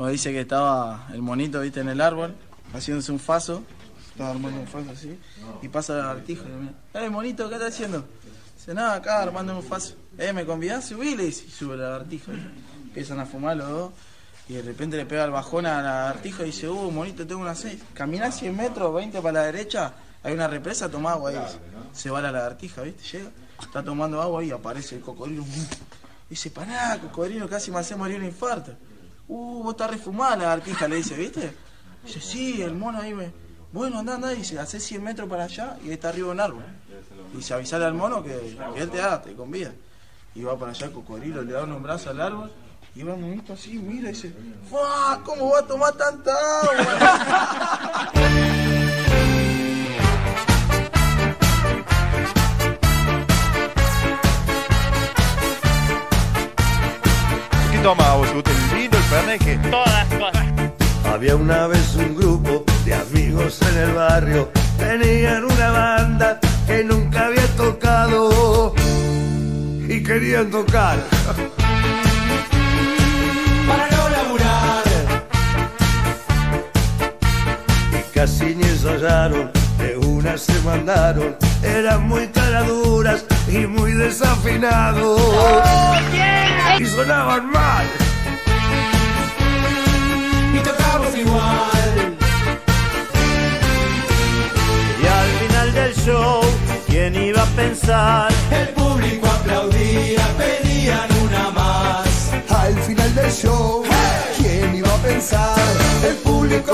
Como dice que estaba el monito, viste, en el árbol, haciéndose un faso. Estaba armando un faso así. Y pasa el artijo ¡Eh, monito, qué estás haciendo! Dice, nada, acá armando un faso. Eh, ¿me convidás? Subí, le dice. Y sube el lagartijo. Empiezan a fumar los dos. Y de repente le pega el bajón al lagartijo y dice, uh, monito, tengo una seis. Camina 100 metros, 20 para la derecha, hay una represa, toma agua ahí. Se va la lagartija, ¿viste? Llega, está tomando agua y aparece el cocodrilo. Dice, pará, cocodrilo, casi me hace morir un infarto. Uh, vos estás refumada la lagartija, le dice, ¿viste? Dice, sí, el mono ahí me... Bueno, anda, anda, dice, hace 100 metros para allá y está arriba un árbol. Dice, avisale al mono que, que él te da, te convida. Y va para allá el cocodrilo, le da un brazo al árbol y va monito así, mira y dice, ¡Fua! ¿Cómo va a tomar tanta agua? ¿Qué toma vos? ¿Te gusta Todas cosas. Había una vez un grupo de amigos en el barrio, tenían una banda que nunca había tocado y querían tocar. Para no laburar. Y casi ni ensayaron, de una se mandaron, eran muy caraduras y muy desafinados. Y sonaban mal. Y al final del show, ¿quién iba a pensar? El público aplaudía, pedían una más. Al final del show, ¿quién iba a pensar? El público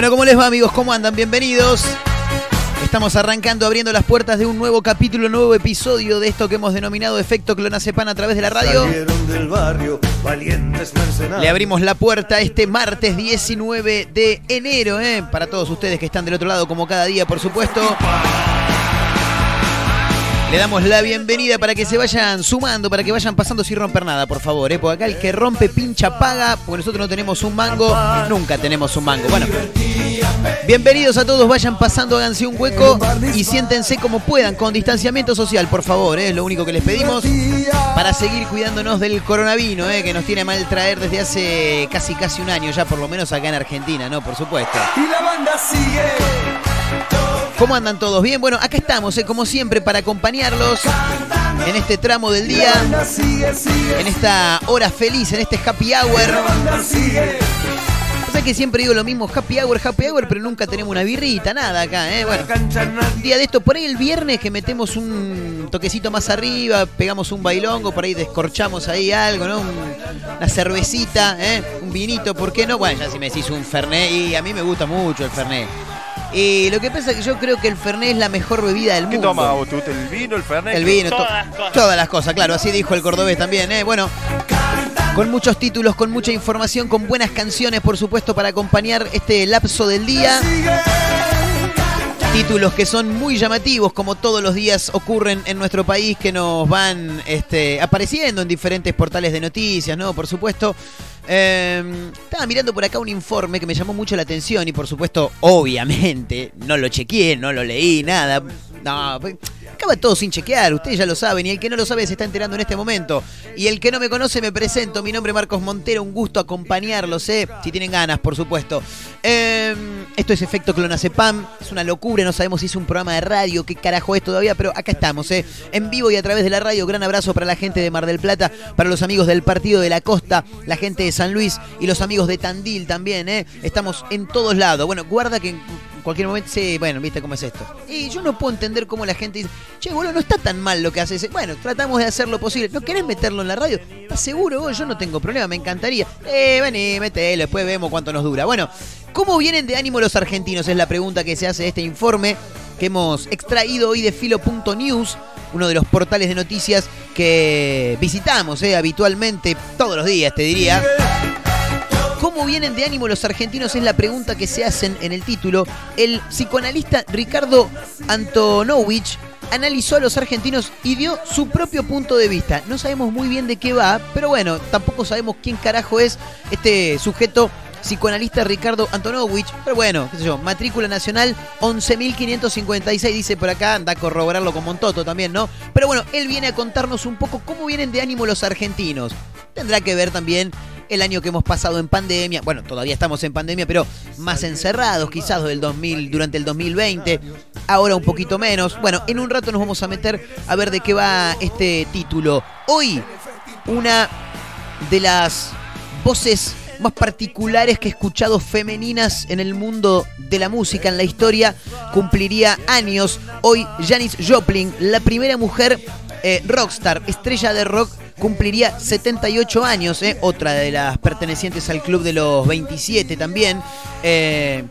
Bueno, ¿cómo les va amigos? ¿Cómo andan? Bienvenidos. Estamos arrancando, abriendo las puertas de un nuevo capítulo, un nuevo episodio de esto que hemos denominado Efecto Clonazepam a través de la radio. Del barrio. Le abrimos la puerta este martes 19 de enero, ¿eh? para todos ustedes que están del otro lado como cada día, por supuesto. Le damos la bienvenida para que se vayan sumando, para que vayan pasando sin romper nada, por favor. ¿eh? Porque acá el que rompe pincha paga, porque nosotros no tenemos un mango, nunca tenemos un mango. Bueno, bienvenidos a todos, vayan pasando, háganse un hueco y siéntense como puedan, con distanciamiento social, por favor. ¿eh? Es lo único que les pedimos para seguir cuidándonos del coronavirus, ¿eh? que nos tiene mal traer desde hace casi casi un año, ya por lo menos acá en Argentina, ¿no? Por supuesto. Y la banda sigue. ¿Cómo andan todos? Bien, bueno, acá estamos, eh, como siempre, para acompañarlos en este tramo del día, en esta hora feliz, en este happy hour. O sea que siempre digo lo mismo, happy hour, happy hour, pero nunca tenemos una birrita, nada acá, ¿eh? Bueno, un día de esto, por ahí el viernes que metemos un toquecito más arriba, pegamos un bailongo, por ahí descorchamos ahí algo, ¿no? Un- una cervecita, ¿eh? Un vinito, ¿por qué no? Bueno, ya si me decís un Fernet, y a mí me gusta mucho el Fernet. Y lo que pasa es que yo creo que el Fernet es la mejor bebida del ¿Qué mundo. toma vos? ¿Te gusta el vino, el fernet? El vino, to- Todas cosas. todas las cosas, claro, así dijo el cordobés también, ¿eh? Bueno, con muchos títulos, con mucha información, con buenas canciones, por supuesto, para acompañar este lapso del día. Títulos que son muy llamativos, como todos los días ocurren en nuestro país, que nos van este, apareciendo en diferentes portales de noticias, ¿no? Por supuesto. Eh, estaba mirando por acá un informe que me llamó mucho la atención y por supuesto, obviamente, no lo chequeé, no lo leí, nada. No, pues, acaba todo sin chequear, ustedes ya lo saben y el que no lo sabe se está enterando en este momento. Y el que no me conoce me presento, mi nombre es Marcos Montero, un gusto acompañarlos, ¿eh? si tienen ganas, por supuesto. Eh, esto es Efecto Clonazepam, es una locura, no sabemos si es un programa de radio, qué carajo es todavía, pero acá estamos, ¿eh? en vivo y a través de la radio. Gran abrazo para la gente de Mar del Plata, para los amigos del Partido de la Costa, la gente de San Luis y los amigos de Tandil también. ¿eh? Estamos en todos lados. Bueno, guarda que en cualquier momento, sí, bueno, viste cómo es esto. Y yo no puedo entender cómo la gente dice, che, boludo, no está tan mal lo que haces. Bueno, tratamos de hacer lo posible. ¿No querés meterlo en la radio? ¿Estás seguro vos? Yo no tengo problema, me encantaría. Eh, vení, metelo, después vemos cuánto nos dura. Bueno, ¿cómo vienen de ánimo los argentinos? Es la pregunta que se hace de este informe que hemos extraído hoy de filo.news, uno de los portales de noticias que visitamos eh, habitualmente todos los días, te diría. ¿Cómo vienen de ánimo los argentinos? Es la pregunta que se hacen en el título. El psicoanalista Ricardo Antonovich analizó a los argentinos y dio su propio punto de vista. No sabemos muy bien de qué va, pero bueno, tampoco sabemos quién carajo es este sujeto psicoanalista Ricardo Antonovich, pero bueno, qué sé yo, matrícula nacional 11.556, dice por acá, anda a corroborarlo con Montoto también, ¿no? Pero bueno, él viene a contarnos un poco cómo vienen de ánimo los argentinos. Tendrá que ver también el año que hemos pasado en pandemia, bueno, todavía estamos en pandemia, pero más encerrados quizás del 2000, durante el 2020, ahora un poquito menos. Bueno, en un rato nos vamos a meter a ver de qué va este título. Hoy, una de las voces más particulares que he escuchado femeninas en el mundo de la música, en la historia, cumpliría años. Hoy Janis Joplin, la primera mujer eh, rockstar, estrella de rock, cumpliría 78 años, eh, otra de las pertenecientes al club de los 27 también. Eh,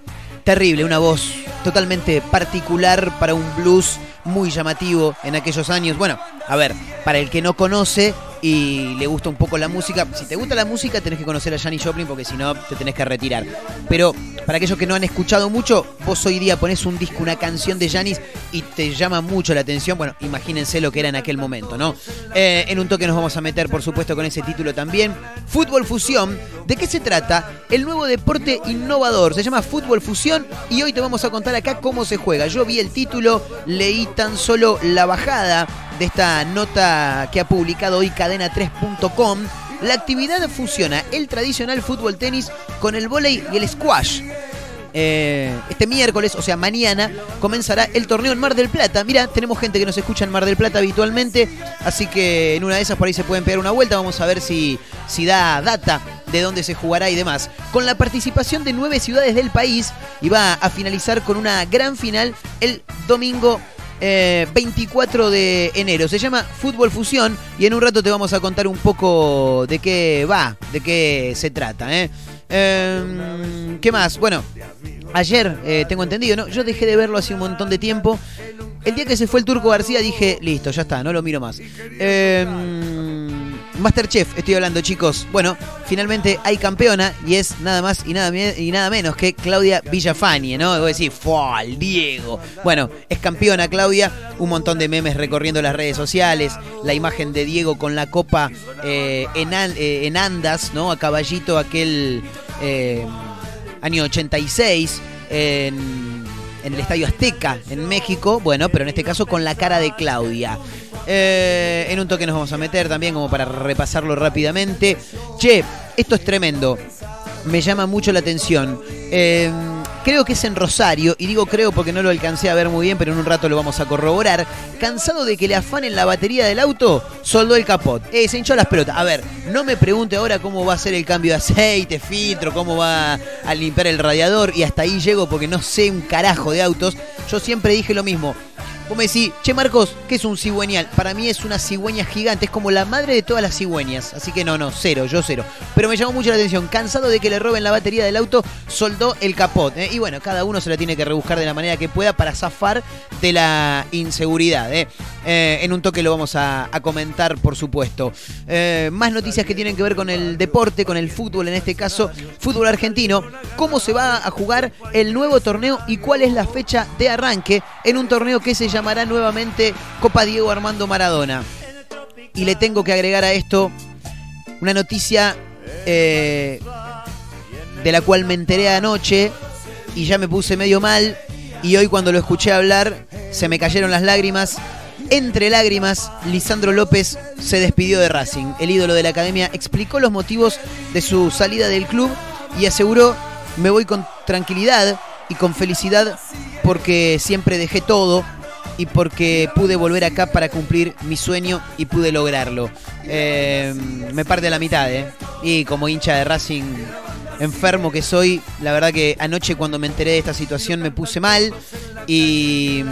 terrible, una voz totalmente particular para un blues muy llamativo en aquellos años. Bueno, a ver, para el que no conoce y le gusta un poco la música, si te gusta la música tenés que conocer a Janis Joplin porque si no te tenés que retirar. Pero para aquellos que no han escuchado mucho, vos hoy día pones un disco, una canción de Janis y te llama mucho la atención. Bueno, imagínense lo que era en aquel momento, ¿no? Eh, en un toque nos vamos a meter, por supuesto, con ese título también. Fútbol Fusión. ¿De qué se trata? El nuevo deporte innovador. Se llama Fútbol Fusión y hoy te vamos a contar acá cómo se juega. Yo vi el título, leí tan solo la bajada de esta nota que ha publicado hoy cadena3.com. La actividad fusiona el tradicional fútbol tenis con el vóley y el squash. Eh, este miércoles, o sea, mañana, comenzará el torneo en Mar del Plata. Mira, tenemos gente que nos escucha en Mar del Plata habitualmente, así que en una de esas por ahí se pueden pegar una vuelta. Vamos a ver si, si da data de dónde se jugará y demás. Con la participación de nueve ciudades del país y va a finalizar con una gran final el domingo eh, 24 de enero. Se llama Fútbol Fusión y en un rato te vamos a contar un poco de qué va, de qué se trata. ¿eh? Eh, ¿Qué más? Bueno, ayer eh, tengo entendido, ¿no? Yo dejé de verlo hace un montón de tiempo. El día que se fue el Turco García dije, listo, ya está, no lo miro más. Eh, Masterchef, estoy hablando, chicos. Bueno, finalmente hay campeona y es nada más y nada, y nada menos que Claudia Villafañe, ¿no? Vos decís, ¡fua! el Diego. Bueno, es campeona Claudia, un montón de memes recorriendo las redes sociales, la imagen de Diego con la copa eh, eh, en andas, ¿no? A caballito aquel eh, año 86 en, en el Estadio Azteca en México, bueno, pero en este caso con la cara de Claudia. Eh, en un toque nos vamos a meter también como para repasarlo rápidamente. Che, esto es tremendo. Me llama mucho la atención. Eh, creo que es en Rosario, y digo creo porque no lo alcancé a ver muy bien, pero en un rato lo vamos a corroborar. Cansado de que le afanen la batería del auto, soldó el capot. Eh, se hinchó las pelotas. A ver, no me pregunte ahora cómo va a ser el cambio de aceite, filtro, cómo va a limpiar el radiador, y hasta ahí llego porque no sé un carajo de autos. Yo siempre dije lo mismo. Vos me decís, che Marcos, ¿qué es un cigüeñal? Para mí es una cigüeña gigante, es como la madre de todas las cigüeñas. Así que no, no, cero, yo cero. Pero me llamó mucho la atención, cansado de que le roben la batería del auto, soldó el capot. ¿eh? Y bueno, cada uno se la tiene que rebuscar de la manera que pueda para zafar de la inseguridad. ¿eh? Eh, en un toque lo vamos a, a comentar, por supuesto. Más noticias que tienen que ver con el deporte, con el fútbol, en este caso, fútbol argentino. ¿Cómo se va a jugar el nuevo torneo y cuál es la fecha de arranque en un torneo que se llamará nuevamente Copa Diego Armando Maradona? Y le tengo que agregar a esto una noticia eh, de la cual me enteré anoche y ya me puse medio mal. Y hoy cuando lo escuché hablar se me cayeron las lágrimas. Entre lágrimas, Lisandro López se despidió de Racing. El ídolo de la academia explicó los motivos de su salida del club y aseguró, me voy con tranquilidad y con felicidad porque siempre dejé todo y porque pude volver acá para cumplir mi sueño y pude lograrlo. Eh, me parte a la mitad, ¿eh? Y como hincha de Racing enfermo que soy, la verdad que anoche cuando me enteré de esta situación me puse mal y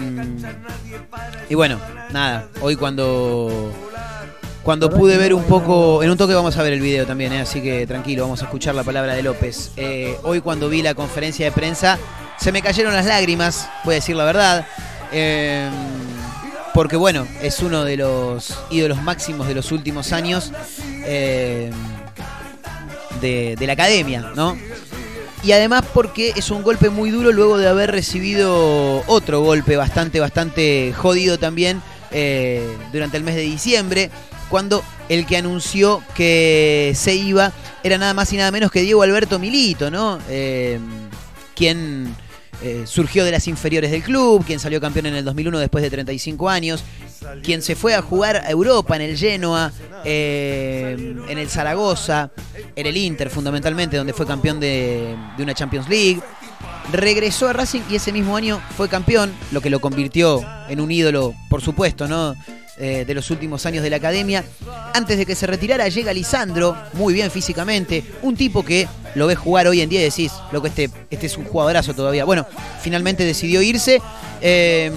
y bueno, nada, hoy cuando cuando pude ver un poco, en un toque vamos a ver el video también, ¿eh? así que tranquilo, vamos a escuchar la palabra de López. Eh, hoy cuando vi la conferencia de prensa se me cayeron las lágrimas, voy a decir la verdad. Eh, porque bueno, es uno de los ídolos máximos de los últimos años. De, de la academia, ¿no? Y además porque es un golpe muy duro luego de haber recibido otro golpe bastante, bastante jodido también eh, durante el mes de diciembre, cuando el que anunció que se iba era nada más y nada menos que Diego Alberto Milito, ¿no? Eh, quien eh, surgió de las inferiores del club, quien salió campeón en el 2001 después de 35 años, quien se fue a jugar a Europa en el Genoa, eh, en el Zaragoza, en el Inter fundamentalmente, donde fue campeón de, de una Champions League. Regresó a Racing y ese mismo año fue campeón, lo que lo convirtió en un ídolo, por supuesto, ¿no? Eh, de los últimos años de la academia. Antes de que se retirara llega Lisandro, muy bien físicamente, un tipo que lo ves jugar hoy en día y decís, loco, este, este es un jugadorazo todavía. Bueno, finalmente decidió irse. eh,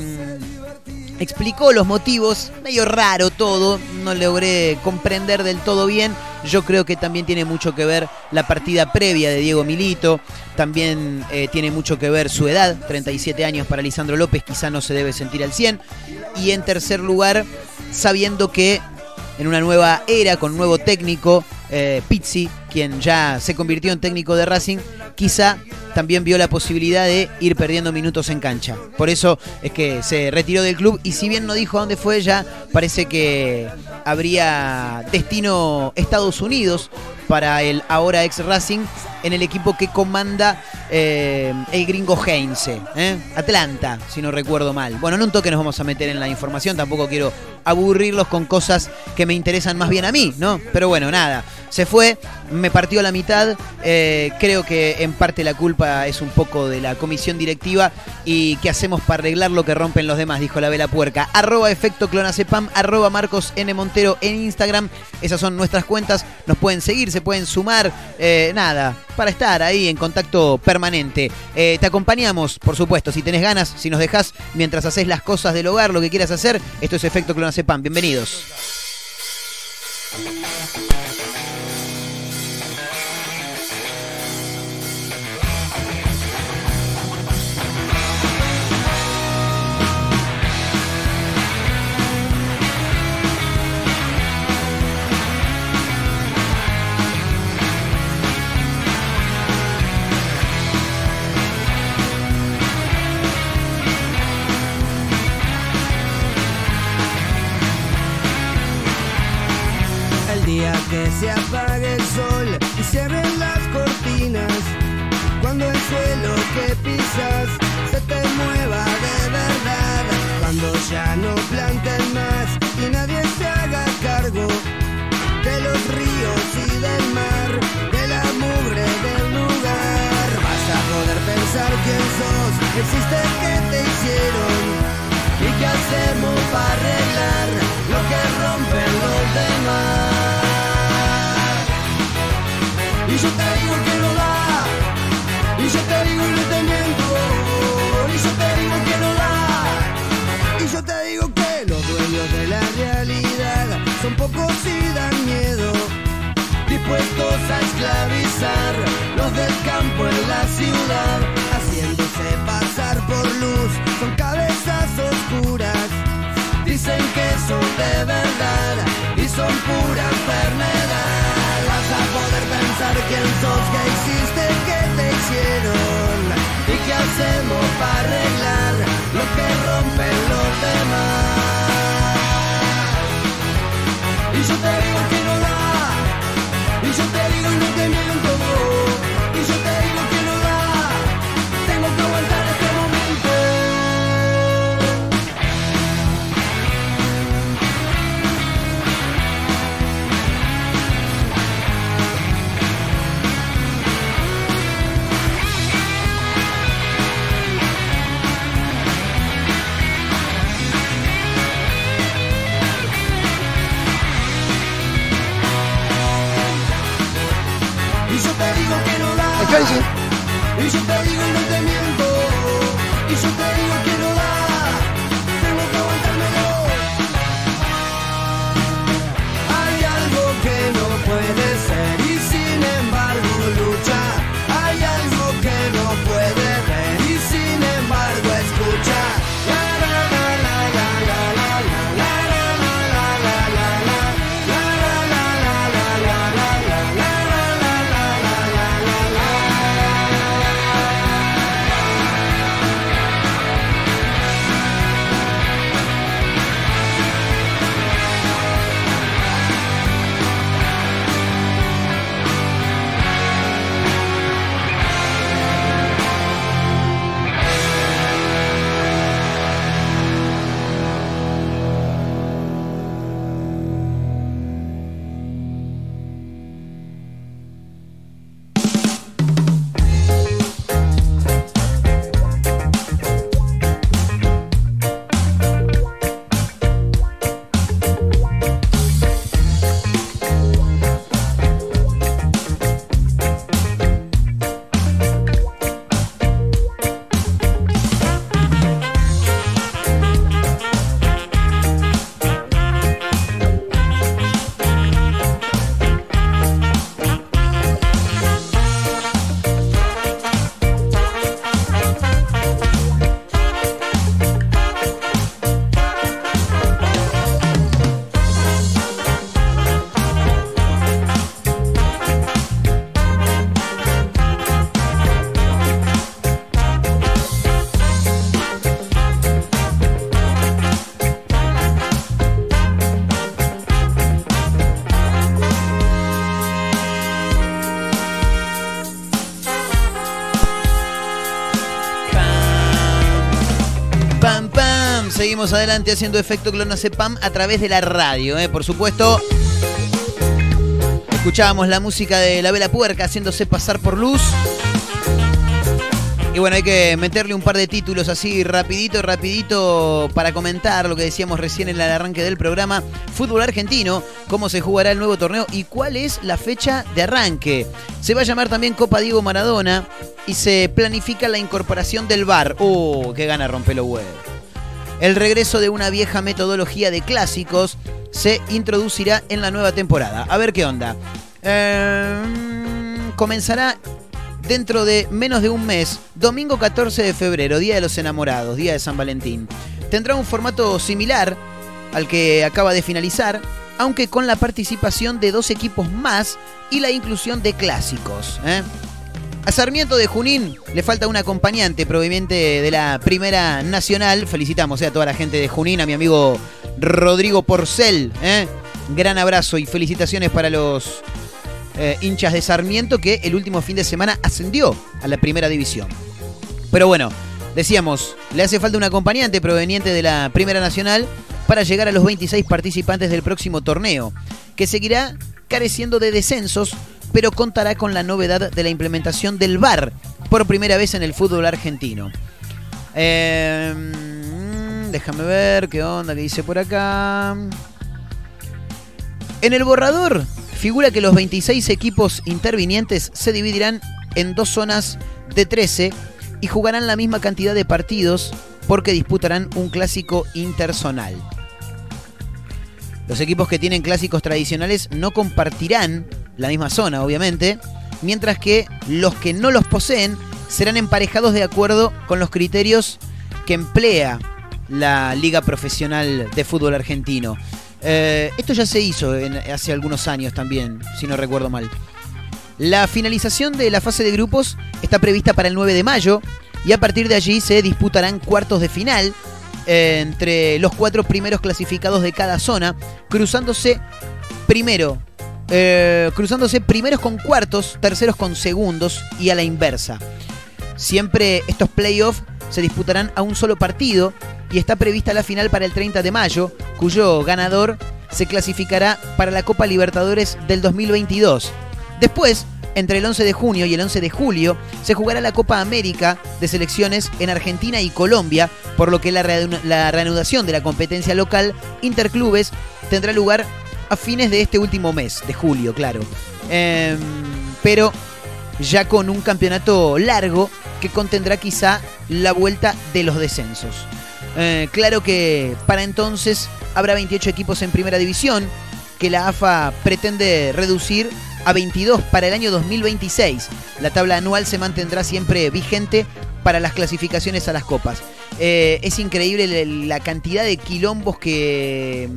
explicó los motivos, medio raro todo, no logré comprender del todo bien. Yo creo que también tiene mucho que ver la partida previa de Diego Milito, también eh, tiene mucho que ver su edad, 37 años para Lisandro López, quizá no se debe sentir al 100. Y en tercer lugar, sabiendo que en una nueva era, con nuevo técnico, eh, Pizzi, quien ya se convirtió en técnico de Racing, quizá también vio la posibilidad de ir perdiendo minutos en cancha. Por eso es que se retiró del club y si bien no dijo a dónde fue, ya parece que habría destino Estados Unidos para el ahora ex Racing en el equipo que comanda eh, el gringo Heinze, ¿eh? Atlanta, si no recuerdo mal. Bueno, en un toque nos vamos a meter en la información, tampoco quiero aburrirlos con cosas que me interesan más bien a mí, ¿no? Pero bueno, nada, se fue, me partió a la mitad, eh, creo que en parte la culpa es un poco de la comisión directiva y qué hacemos para arreglar lo que rompen los demás, dijo la vela puerca. Arroba efecto clonacepam, arroba Marcos N. Montero en Instagram, esas son nuestras cuentas, nos pueden seguir, se pueden sumar, nada, para estar ahí en contacto permanente. Eh, te acompañamos, por supuesto, si tenés ganas, si nos dejás mientras haces las cosas del hogar, lo que quieras hacer, esto es efecto clonacepam, bienvenidos. Que se apague el sol y abren las cortinas, cuando el suelo que pisas se te mueva de verdad, cuando ya no planten más y nadie se haga cargo de los ríos y del mar, de la mugre del lugar. Vas a poder pensar quién sos, existe que te hicieron y qué hacemos para arreglar lo que rompen los demás. Yo te digo que no da, y yo te digo y te miento, y yo te digo que no da, y yo te digo que los dueños de la realidad son pocos y dan miedo, dispuestos a esclavizar los del campo en la ciudad, haciéndose pasar por luz con cabezas oscuras. Dicen que son de verdad y son pura enfermedad. Poder pensar quién sos, que hiciste, que te hicieron y qué hacemos para arreglar lo que rompen los demás. Y yo te seguimos adelante haciendo efecto clonazepam a través de la radio, ¿eh? por supuesto. Escuchábamos la música de La Vela Puerca haciéndose pasar por luz. Y bueno, hay que meterle un par de títulos así rapidito, rapidito para comentar lo que decíamos recién en el arranque del programa. Fútbol argentino, cómo se jugará el nuevo torneo y cuál es la fecha de arranque. Se va a llamar también Copa Diego Maradona y se planifica la incorporación del VAR. ¡Oh, qué gana rompelo huevos! El regreso de una vieja metodología de clásicos se introducirá en la nueva temporada. A ver qué onda. Eh, comenzará dentro de menos de un mes, domingo 14 de febrero, Día de los Enamorados, Día de San Valentín. Tendrá un formato similar al que acaba de finalizar, aunque con la participación de dos equipos más y la inclusión de clásicos. ¿eh? A Sarmiento de Junín le falta un acompañante proveniente de la Primera Nacional. Felicitamos eh, a toda la gente de Junín, a mi amigo Rodrigo Porcel. ¿eh? Gran abrazo y felicitaciones para los eh, hinchas de Sarmiento que el último fin de semana ascendió a la primera división. Pero bueno, decíamos, le hace falta un acompañante proveniente de la Primera Nacional para llegar a los 26 participantes del próximo torneo, que seguirá careciendo de descensos, pero contará con la novedad de la implementación del VAR por primera vez en el fútbol argentino. Eh, déjame ver qué onda que dice por acá. En el borrador figura que los 26 equipos intervinientes se dividirán en dos zonas de 13 y jugarán la misma cantidad de partidos porque disputarán un clásico interzonal. Los equipos que tienen clásicos tradicionales no compartirán la misma zona, obviamente, mientras que los que no los poseen serán emparejados de acuerdo con los criterios que emplea la Liga Profesional de Fútbol Argentino. Eh, esto ya se hizo hace algunos años también, si no recuerdo mal. La finalización de la fase de grupos está prevista para el 9 de mayo y a partir de allí se disputarán cuartos de final eh, entre los cuatro primeros clasificados de cada zona, cruzándose primero, eh, cruzándose primeros con cuartos, terceros con segundos y a la inversa. Siempre estos playoffs se disputarán a un solo partido y está prevista la final para el 30 de mayo, cuyo ganador se clasificará para la Copa Libertadores del 2022. Después, entre el 11 de junio y el 11 de julio, se jugará la Copa América de selecciones en Argentina y Colombia, por lo que la, reanu- la reanudación de la competencia local interclubes tendrá lugar a fines de este último mes, de julio, claro. Em, pero ya con un campeonato largo que contendrá quizá la vuelta de los descensos. Eh, claro que para entonces habrá 28 equipos en primera división, que la AFA pretende reducir a 22 para el año 2026. La tabla anual se mantendrá siempre vigente para las clasificaciones a las copas. Eh, es increíble la la cantidad de quilombos que,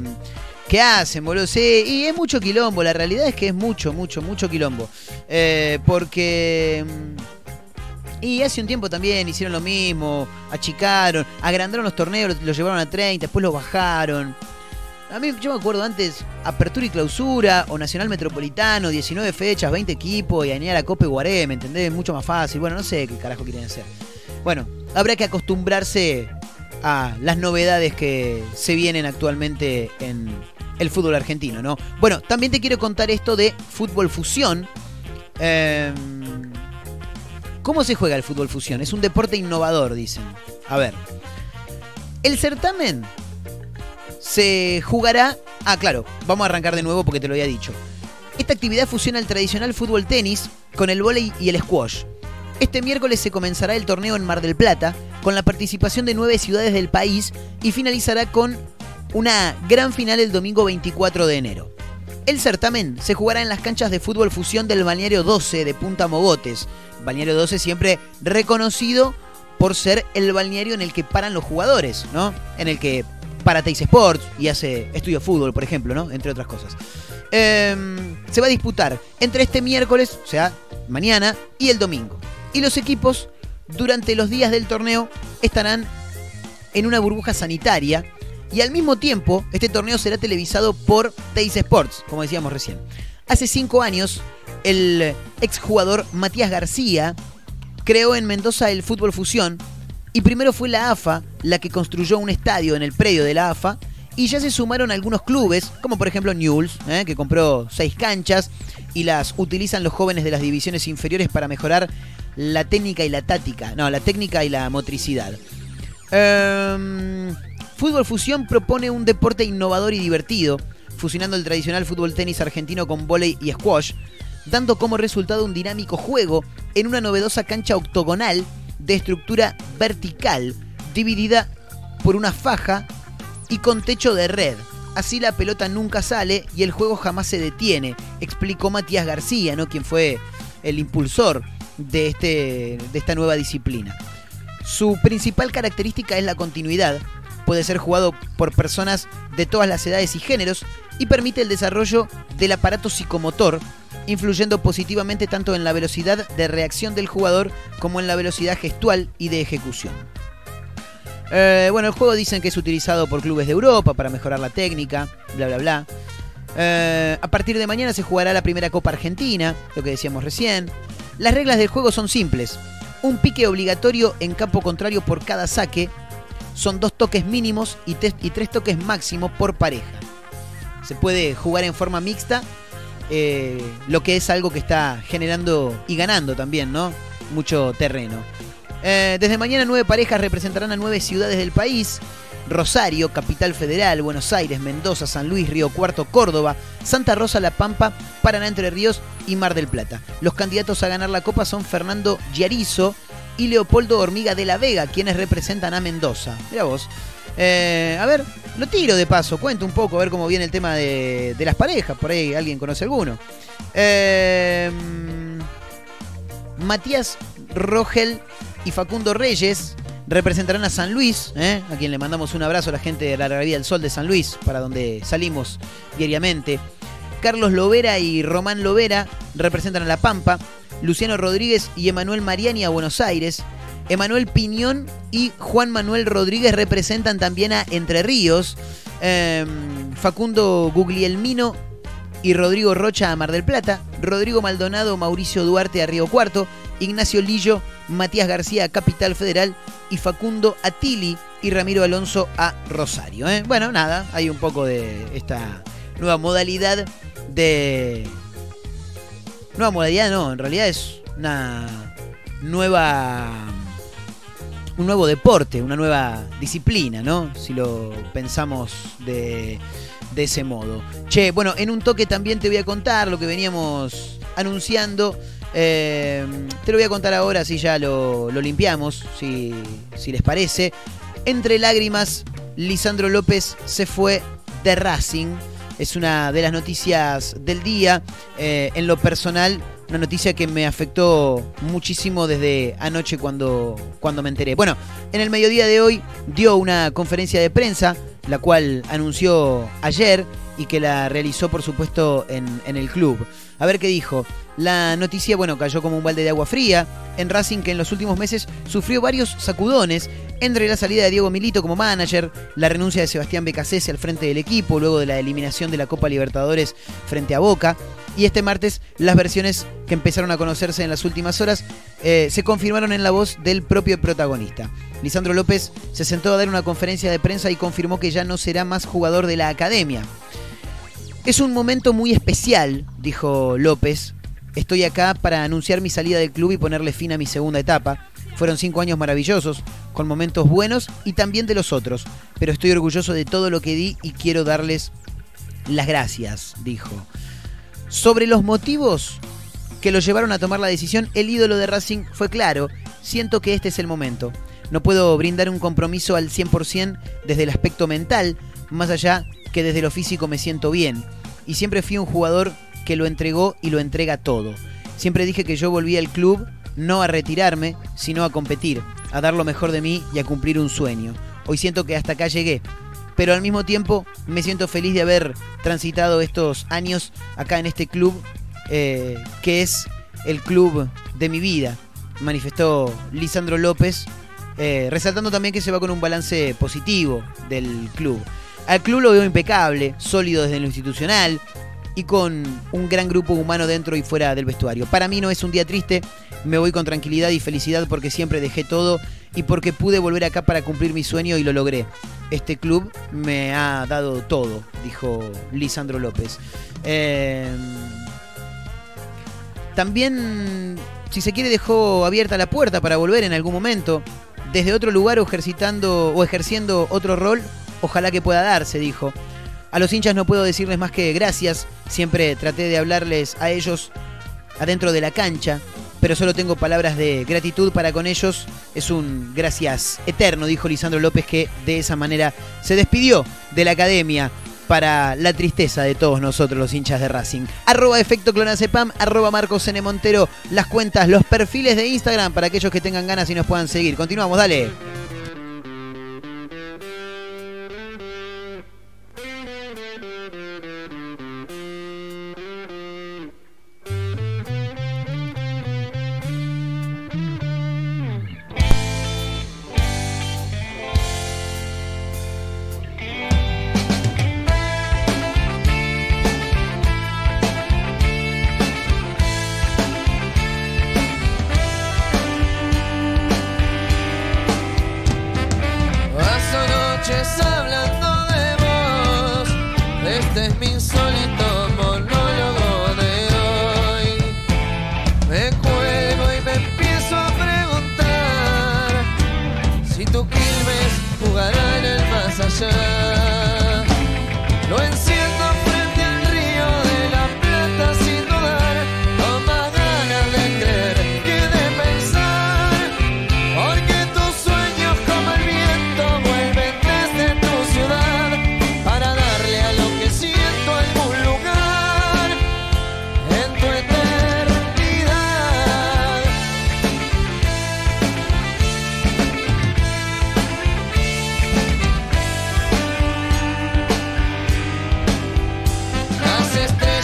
que hacen, boludo. Sí, y es mucho quilombo. La realidad es que es mucho, mucho, mucho quilombo. Eh, porque. mm, Y hace un tiempo también hicieron lo mismo, achicaron, agrandaron los torneos, los llevaron a 30, después los bajaron. A mí, yo me acuerdo antes, apertura y clausura, o Nacional Metropolitano, 19 fechas, 20 equipos, y a Copa y Guaré, ¿me entendés? Mucho más fácil. Bueno, no sé qué carajo quieren hacer. Bueno, habrá que acostumbrarse a las novedades que se vienen actualmente en el fútbol argentino, ¿no? Bueno, también te quiero contar esto de fútbol fusión. Em, ¿Cómo se juega el fútbol fusión? Es un deporte innovador, dicen. A ver. El certamen se jugará. Ah, claro, vamos a arrancar de nuevo porque te lo había dicho. Esta actividad fusiona el tradicional fútbol tenis con el vóley y el squash. Este miércoles se comenzará el torneo en Mar del Plata con la participación de nueve ciudades del país y finalizará con una gran final el domingo 24 de enero. El certamen se jugará en las canchas de fútbol fusión del Balneario 12 de Punta Mogotes. Balneario 12 siempre reconocido por ser el balneario en el que paran los jugadores, ¿no? En el que para Teis Sports y hace estudio fútbol, por ejemplo, ¿no? Entre otras cosas. Em, se va a disputar entre este miércoles, o sea, mañana, y el domingo. Y los equipos, durante los días del torneo, estarán en una burbuja sanitaria. Y al mismo tiempo, este torneo será televisado por Teis Sports, como decíamos recién. Hace cinco años, el exjugador Matías García creó en Mendoza el fútbol fusión Y primero fue la AFA la que construyó un estadio en el predio de la AFA y ya se sumaron algunos clubes, como por ejemplo Newell's, ¿eh? que compró seis canchas y las utilizan los jóvenes de las divisiones inferiores para mejorar la técnica y la táctica, no, la técnica y la motricidad. Em, fútbol Fusión propone un deporte innovador y divertido, fusionando el tradicional fútbol tenis argentino con vóley y squash, dando como resultado un dinámico juego en una novedosa cancha octogonal de estructura vertical, dividida por una faja y con techo de red. Así la pelota nunca sale y el juego jamás se detiene, explicó Matías García, ¿no? quien fue el impulsor de, este, de esta nueva disciplina. Su principal característica es la continuidad. Puede ser jugado por personas de todas las edades y géneros y permite el desarrollo del aparato psicomotor, influyendo positivamente tanto en la velocidad de reacción del jugador como en la velocidad gestual y de ejecución. Eh, bueno, el juego dicen que es utilizado por clubes de Europa para mejorar la técnica, bla, bla, bla. Eh, a partir de mañana se jugará la primera Copa Argentina, lo que decíamos recién. Las reglas del juego son simples. Un pique obligatorio en campo contrario por cada saque. Son dos toques mínimos y, tres toques máximos por pareja. Se puede jugar en forma mixta, eh, lo que es algo que está generando y ganando también, ¿no? Mucho terreno. Eh, desde mañana nueve parejas representarán a nueve ciudades del país. Rosario, Capital Federal, Buenos Aires, Mendoza, San Luis, Río Cuarto, Córdoba, Santa Rosa, La Pampa, Paraná, Entre Ríos y Mar del Plata. Los candidatos a ganar la Copa son Fernando Giarizo y Leopoldo Hormiga de la Vega, quienes representan a Mendoza. Mira vos. Eh, a ver, lo tiro de paso, cuento un poco, a ver cómo viene el tema de, las parejas, por ahí alguien conoce alguno. Eh, Matías Rogel y Facundo Reyes representarán a San Luis, ¿eh? a quien le mandamos un abrazo a la gente de la Galería del Sol de San Luis, para donde salimos diariamente. Carlos Lovera y Román Lovera representan a La Pampa, Luciano Rodríguez y Emanuel Mariani a Buenos Aires, Emanuel Piñón y Juan Manuel Rodríguez representan también a Entre Ríos, eh, Facundo Guglielmino y Rodrigo Rocha a Mar del Plata, Rodrigo Maldonado, Mauricio Duarte a Río Cuarto, Ignacio Lillo, Matías García a Capital Federal y Facundo Atili y Ramiro Alonso a Rosario. ¿eh? Bueno, nada, hay un poco de esta nueva modalidad de... Nueva modalidad no, en realidad es una nueva... Un nuevo deporte, una nueva disciplina, ¿no? Si lo pensamos de, de ese modo. Che, bueno, en un toque también te voy a contar lo que veníamos anunciando. Eh, te lo voy a contar ahora si ya lo, lo limpiamos, si, si les parece. Entre lágrimas, Lisandro López se fue de Racing. Es una de las noticias del día. Eh, en lo personal, una noticia que me afectó muchísimo desde anoche cuando, cuando me enteré. Bueno, en el mediodía de hoy dio una conferencia de prensa, la cual anunció ayer y que la realizó, por supuesto, en, en el club. A ver qué dijo. La noticia, bueno, cayó como un balde de agua fría en Racing que en los últimos meses sufrió varios sacudones entre la salida de Diego Milito como manager, la renuncia de Sebastián Becasese al frente del equipo luego de la eliminación de la Copa Libertadores frente a Boca y este martes las versiones que empezaron a conocerse en las últimas horas eh, se confirmaron en la voz del propio protagonista. Lisandro López se sentó a dar una conferencia de prensa y confirmó que ya no será más jugador de la academia. Es un momento muy especial, dijo López. Estoy acá para anunciar mi salida del club y ponerle fin a mi segunda etapa. Fueron cinco años maravillosos, con momentos buenos y también de los otros, pero estoy orgulloso de todo lo que di y quiero darles las gracias, dijo. Sobre los motivos que lo llevaron a tomar la decisión, el ídolo de Racing fue claro, siento que este es el momento. No puedo brindar un compromiso al 100% desde el aspecto mental, más allá que desde lo físico me siento bien. Y siempre fui un jugador que lo entregó y lo entrega todo. Siempre dije que yo volví al club no a retirarme, sino a competir, a dar lo mejor de mí y a cumplir un sueño. Hoy siento que hasta acá llegué, pero al mismo tiempo me siento feliz de haber transitado estos años acá en este club, eh, que es el club de mi vida, manifestó Lisandro López, eh, resaltando también que se va con un balance positivo del club. Al club lo veo impecable, sólido desde lo institucional y con un gran grupo humano dentro y fuera del vestuario. Para mí no es un día triste, me voy con tranquilidad y felicidad porque siempre dejé todo y porque pude volver acá para cumplir mi sueño y lo logré. Este club me ha dado todo, dijo Lisandro López. Eh, también, si se quiere, dejó abierta la puerta para volver en algún momento. Desde otro lugar o ejercitando o ejerciendo otro rol, ojalá que pueda darse, dijo. A los hinchas no puedo decirles más que gracias. Siempre traté de hablarles a ellos adentro de la cancha, pero solo tengo palabras de gratitud para con ellos. Es un gracias eterno, dijo Lisandro López, que de esa manera se despidió de la academia para la tristeza de todos nosotros, los hinchas de Racing. Arroba efecto clonacepam, arroba Marcos N. Montero, las cuentas, los perfiles de Instagram para aquellos que tengan ganas y nos puedan seguir. Continuamos, dale.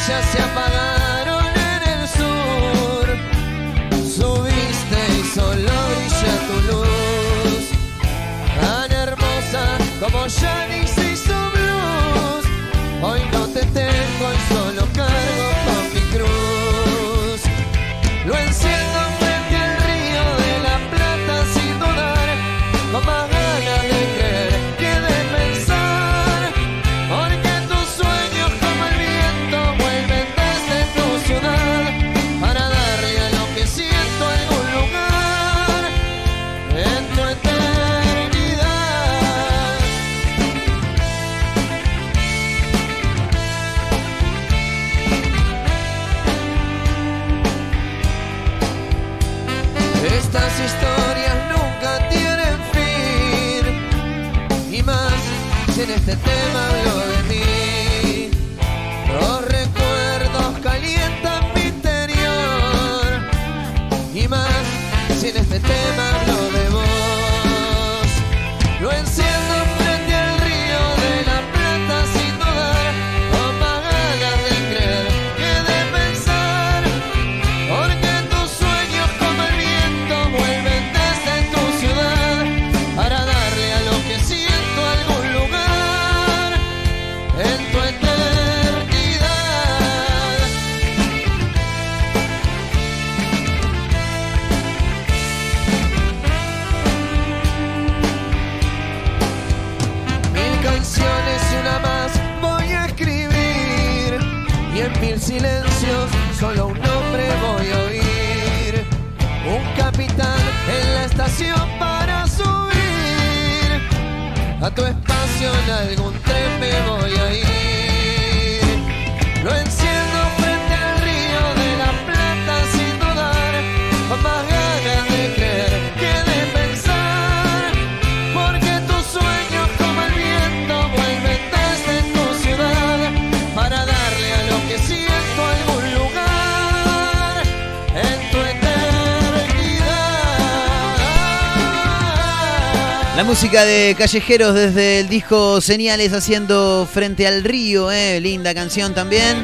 Estrellas se en mil silencios solo un nombre voy a oír. Un capitán en la estación para subir a tu espacio en algún tren me voy a ir. Lo enciendo música de Callejeros desde el disco Señales haciendo frente al río, eh, linda canción también.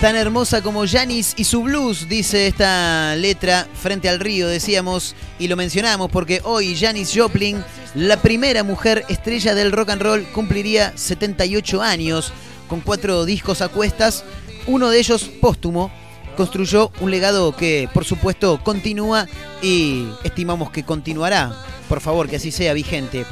Tan hermosa como Janis y su blues, dice esta letra, frente al río, decíamos, y lo mencionamos porque hoy Janis Joplin, la primera mujer estrella del rock and roll, cumpliría 78 años, con cuatro discos a cuestas, uno de ellos póstumo, construyó un legado que, por supuesto, continúa y estimamos que continuará. Por favor, que así sea vigente.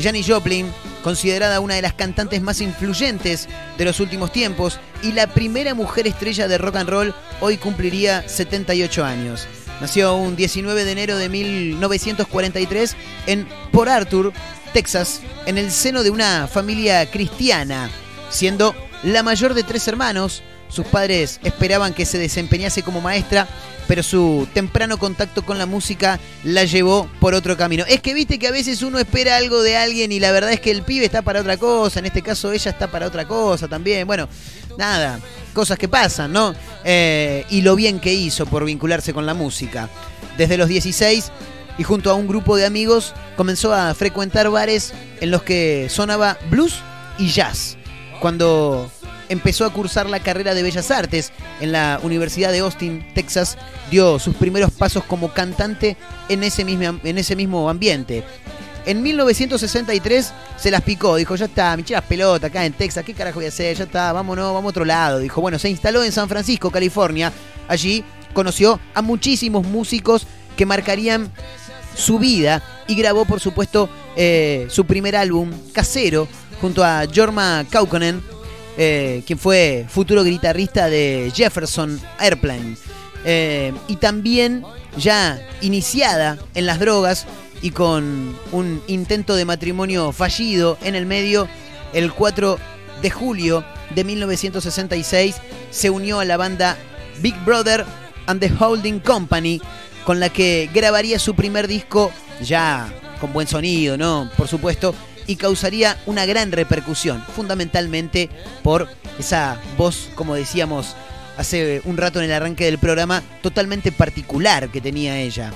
Janis Joplin, considerada una de las cantantes más influyentes de los últimos tiempos y la primera mujer estrella de rock and roll, hoy cumpliría 78 años. Nació un 19 de enero de 1943 en Port Arthur, Texas, en el seno de una familia cristiana, siendo la mayor de tres hermanos. Sus padres esperaban que se desempeñase como maestra, pero su temprano contacto con la música la llevó por otro camino. Es que viste que a veces uno espera algo de alguien y la verdad es que el pibe está para otra cosa, en este caso ella está para otra cosa también. Bueno, nada, cosas que pasan, ¿no? Eh, y lo bien que hizo por vincularse con la música. Desde los 16 y junto a un grupo de amigos comenzó a frecuentar bares en los que sonaba blues y jazz. Cuando empezó a cursar la carrera de Bellas Artes en la Universidad de Austin, Texas, dio sus primeros pasos como cantante en ese mismo, en ese mismo ambiente. En 1963 se las picó, dijo, ya está, me las pelotas acá en Texas, ¿qué carajo voy a hacer? Ya está, vámonos, vamos a otro lado. Dijo, bueno, se instaló en San Francisco, California. Allí conoció a muchísimos músicos que marcarían su vida y grabó, por supuesto, eh, su primer álbum casero junto a Jorma Kaukonen, eh, quien fue futuro guitarrista de Jefferson Airplane. Eh, y también ya iniciada en las drogas y con un intento de matrimonio fallido en el medio, el 4 de julio de 1966 se unió a la banda Big Brother and the Holding Company, con la que grabaría su primer disco ya con buen sonido, ¿no? Por supuesto, y causaría una gran repercusión, fundamentalmente por esa voz, como decíamos hace un rato en el arranque del programa, totalmente particular que tenía ella.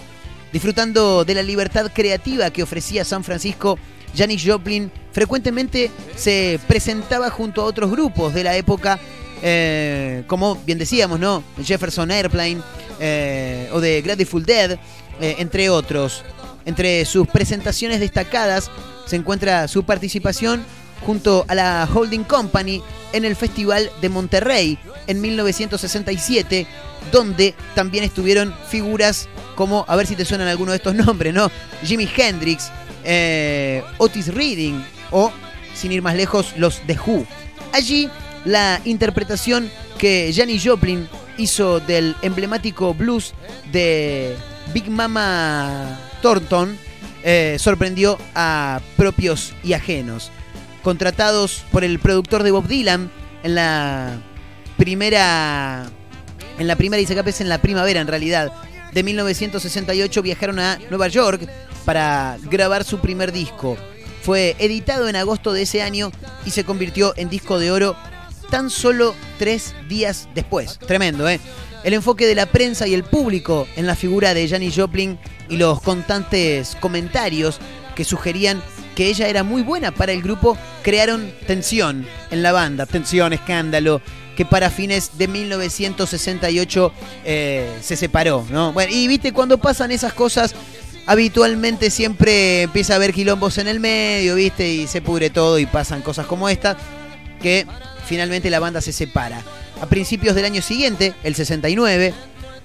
Disfrutando de la libertad creativa que ofrecía San Francisco, Janis Joplin frecuentemente se presentaba junto a otros grupos de la época, eh, como bien decíamos, ¿no? Jefferson Airplane eh, o de Grateful Dead, eh, entre otros. Entre sus presentaciones destacadas se encuentra su participación junto a la Holding Company en el Festival de Monterrey en 1967, donde también estuvieron figuras como, a ver si te suenan alguno de estos nombres, ¿no? Jimi Hendrix, eh, Otis Reading o, sin ir más lejos, los The Who. Allí la interpretación que Janis Joplin hizo del emblemático blues de Big Mama Thornton eh, sorprendió a propios y ajenos. Contratados por el productor de Bob Dylan en la primera. En la primera y se en la primavera en realidad. De 1968 viajaron a Nueva York para grabar su primer disco. Fue editado en agosto de ese año y se convirtió en disco de oro tan solo tres días después. Tremendo, ¿eh? El enfoque de la prensa y el público en la figura de Janis Joplin y los constantes comentarios que sugerían que ella era muy buena para el grupo crearon tensión en la banda, tensión, escándalo, que para fines de 1968 eh, se separó, ¿no? Bueno, y viste, cuando pasan esas cosas, habitualmente siempre empieza a haber quilombos en el medio, viste, y se pudre todo y pasan cosas como esta, que finalmente la banda se separa. A principios del año siguiente, el 69,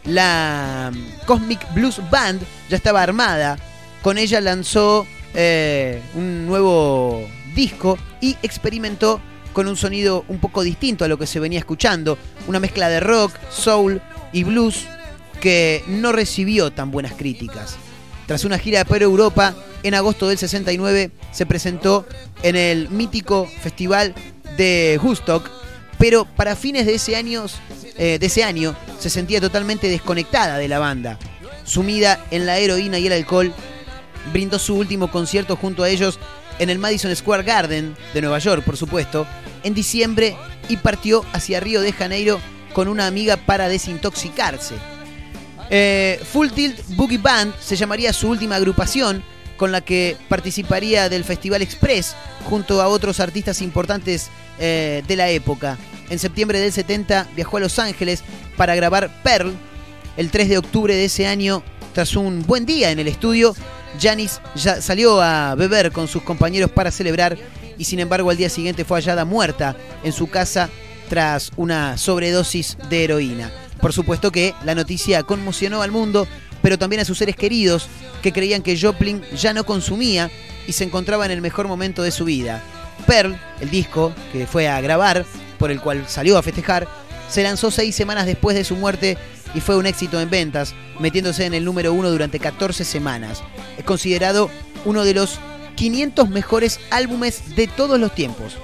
la Cosmic Blues Band ya estaba armada. Con ella lanzó eh, un nuevo disco y experimentó con un sonido un poco distinto a lo que se venía escuchando. Una mezcla de rock, soul y blues que no recibió tan buenas críticas. Tras una gira por Europa, en agosto del 69 se presentó en el mítico festival de Woodstock pero para fines de ese, año, eh, de ese año se sentía totalmente desconectada de la banda. Sumida en la heroína y el alcohol, brindó su último concierto junto a ellos en el Madison Square Garden de Nueva York, por supuesto, en diciembre y partió hacia Río de Janeiro con una amiga para desintoxicarse. Eh, Full Tilt Boogie Band se llamaría su última agrupación con la que participaría del Festival Express junto a otros artistas importantes eh, de la época. En septiembre del 70 viajó a Los Ángeles para grabar Pearl. El 3 de octubre de ese año, tras un buen día en el estudio, Janis ya salió a beber con sus compañeros para celebrar y sin embargo al día siguiente fue hallada muerta en su casa tras una sobredosis de heroína. Por supuesto que la noticia conmocionó al mundo, pero también a sus seres queridos, que creían que Joplin ya no consumía y se encontraba en el mejor momento de su vida. Pearl, el disco que fue a grabar, por el cual salió a festejar, se lanzó seis semanas después de su muerte y fue un éxito en ventas, metiéndose en el número uno durante 14 semanas. Es considerado uno de los 500 mejores álbumes de todos los tiempos.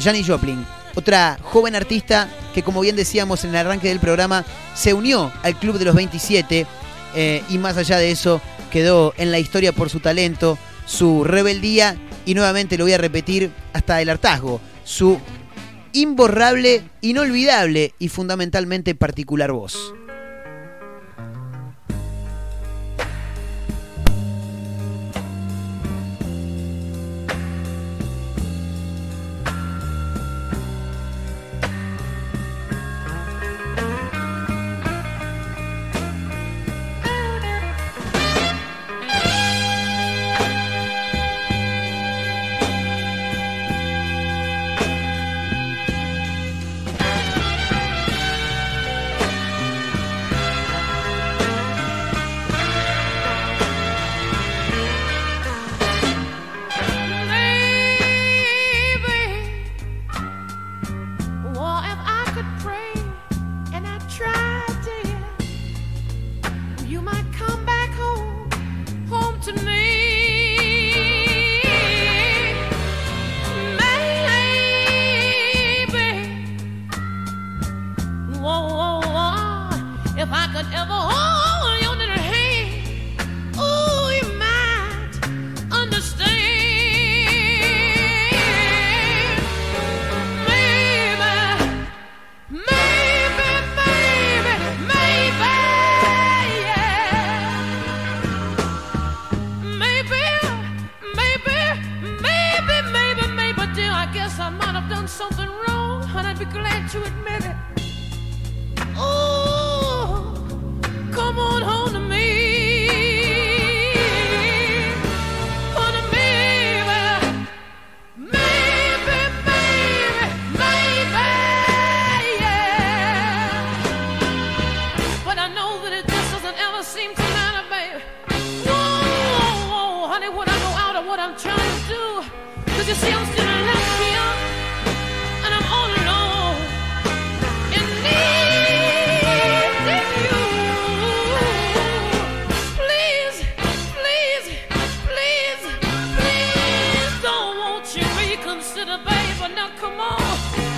Janis Joplin, otra joven artista que como bien decíamos en el arranque del programa, se unió al Club de los 27 eh, y más allá de eso quedó en la historia por su talento, su rebeldía y nuevamente lo voy a repetir hasta el hartazgo, su imborrable, inolvidable y fundamentalmente particular voz.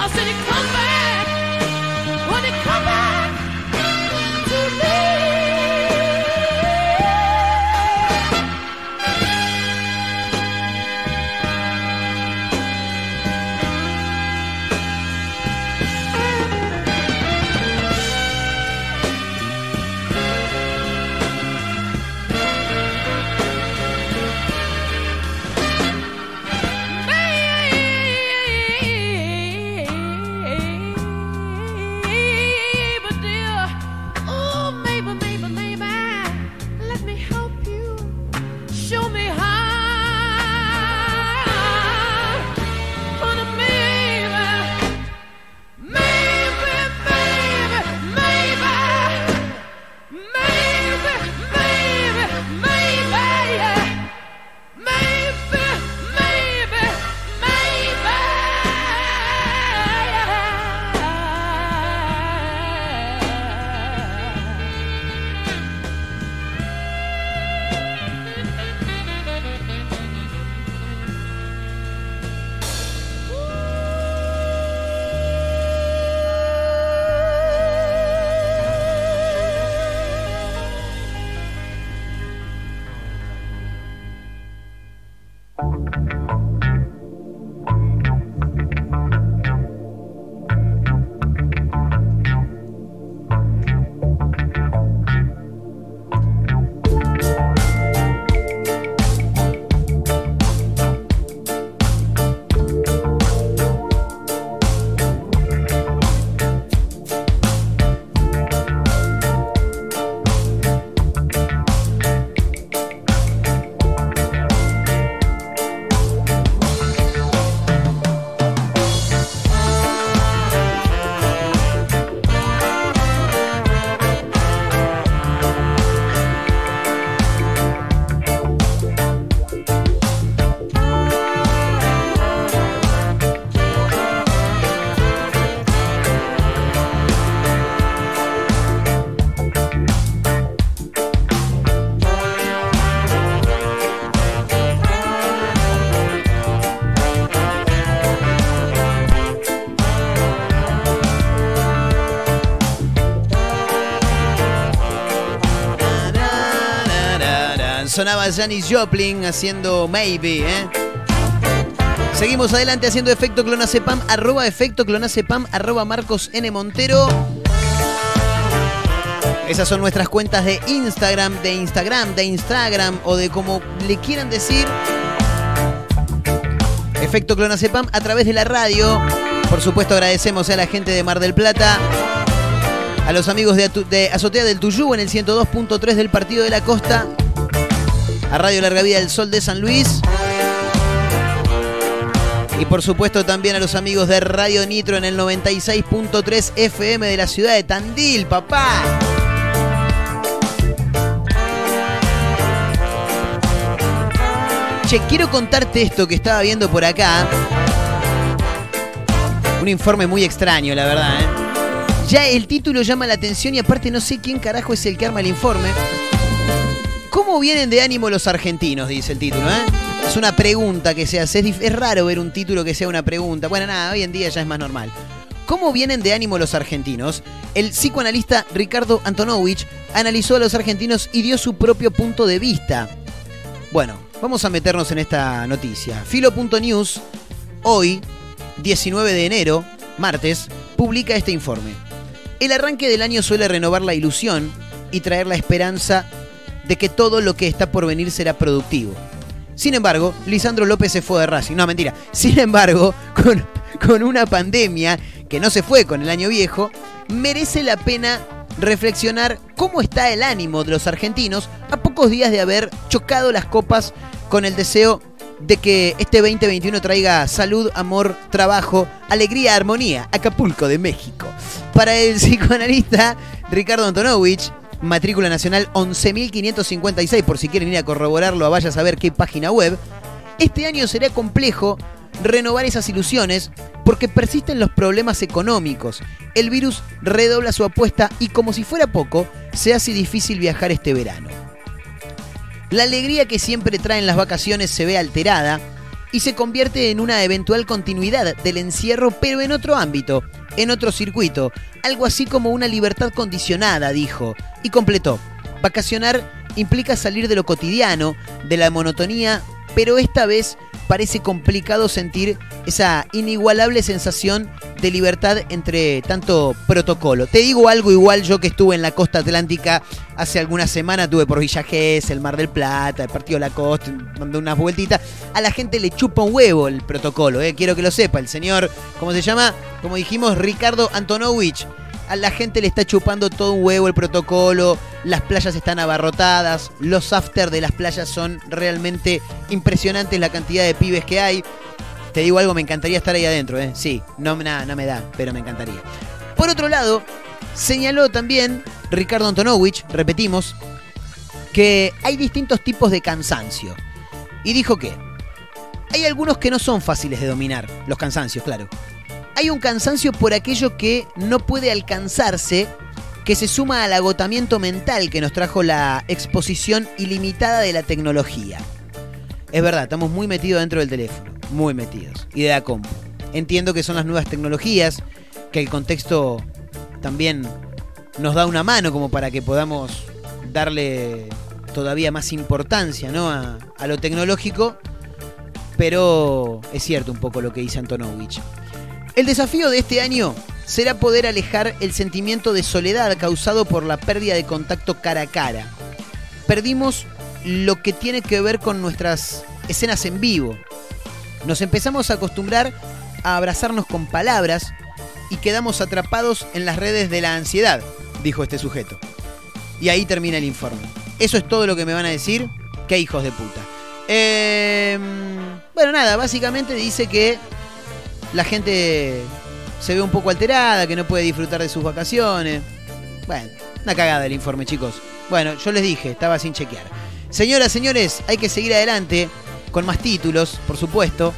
I said, you come back. Janis Joplin haciendo Maybe, ¿eh? Seguimos adelante haciendo efecto clonacepam, arroba efecto clonacepam, arroba Marcos N. Montero. Esas son nuestras cuentas de Instagram, de Instagram, de Instagram o de como le quieran decir. Efecto Clonacepam a través de la radio. Por supuesto agradecemos a la gente de Mar del Plata, a los amigos de Azotea del Tuyú en el 102.3 del Partido de la Costa, a Radio Larga Vida del Sol de San Luis. Y por supuesto también a los amigos de Radio Nitro en el 96.3 FM de la ciudad de Tandil, papá. Che, quiero contarte esto que estaba viendo por acá. Un informe muy extraño, la verdad, ¿eh? Ya el título llama la atención y aparte no sé quién carajo es el que arma el informe. ¿Cómo vienen de ánimo los argentinos? Dice el título, ¿eh? Es una pregunta que se hace. Es, raro ver un título que sea una pregunta. Bueno, nada, hoy en día ya es más normal. ¿Cómo vienen de ánimo los argentinos? El psicoanalista Ricardo Antonovich analizó a los argentinos y dio su propio punto de vista. Bueno, vamos a meternos en esta noticia. Filo.news, hoy, 19 de enero, martes, publica este informe. El arranque del año suele renovar la ilusión y traer la esperanza de que todo lo que está por venir será productivo. Sin embargo, Lisandro López se fue de Racing. No, mentira. Sin embargo, con, con una pandemia que no se fue con el año viejo, merece la pena reflexionar cómo está el ánimo de los argentinos a pocos días de haber chocado las copas con el deseo de que este 2021 traiga salud, amor, trabajo, alegría, armonía. Acapulco de México. Para el psicoanalista Ricardo Antonovich, matrícula nacional 11.556, por si quieren ir a corroborarlo, vaya a saber qué página web. Este año será complejo renovar esas ilusiones porque persisten los problemas económicos. El virus redobla su apuesta y como si fuera poco, se hace difícil viajar este verano. La alegría que siempre traen las vacaciones se ve alterada y se convierte en una eventual continuidad del encierro, pero en otro ámbito, en otro circuito, algo así como una libertad condicionada, dijo, y completó. Vacacionar implica salir de lo cotidiano, de la monotonía, pero esta vez parece complicado sentir esa inigualable sensación de libertad entre tanto protocolo. Te digo algo igual yo que estuve en la costa atlántica hace algunas semanas, tuve por Villa el Mar del Plata, el Partido de la Costa, mandé unas vueltitas. A la gente le chupa un huevo el protocolo, eh. quiero que lo sepa. El señor, ¿cómo se llama? Como dijimos, Ricardo Antonovich. A la gente le está chupando todo un huevo el protocolo, las playas están abarrotadas, los after de las playas son realmente impresionantes la cantidad de pibes que hay. Te digo algo, me encantaría estar ahí adentro, ¿eh? Sí, no, no me da, pero me encantaría. Por otro lado, señaló también Ricardo Antonovich, repetimos, que hay distintos tipos de cansancio. Y dijo que hay algunos que no son fáciles de dominar, los cansancios, claro. Hay un cansancio por aquello que no puede alcanzarse, que se suma al agotamiento mental que nos trajo la exposición ilimitada de la tecnología. Es verdad, estamos muy metidos dentro del teléfono, muy metidos, y de la. Entiendo que son las nuevas tecnologías, que el contexto también nos da una mano como para que podamos darle todavía más importancia a lo tecnológico, pero es cierto un poco lo que dice Antonovich. El desafío de este año será poder alejar el sentimiento de soledad causado por la pérdida de contacto cara a cara. Perdimos lo que tiene que ver con nuestras escenas en vivo. Nos empezamos a acostumbrar a abrazarnos con palabras y quedamos atrapados en las redes de la ansiedad, dijo este sujeto. Y ahí termina el informe. Eso es todo lo que me van a decir. Qué hijos de puta. Eh, bueno, nada, básicamente dice que la gente se ve un poco alterada, que no puede disfrutar de sus vacaciones. Bueno, una cagada el informe, chicos. Bueno, yo les dije, estaba sin chequear. Señoras, señores, hay que seguir adelante con más títulos, por supuesto.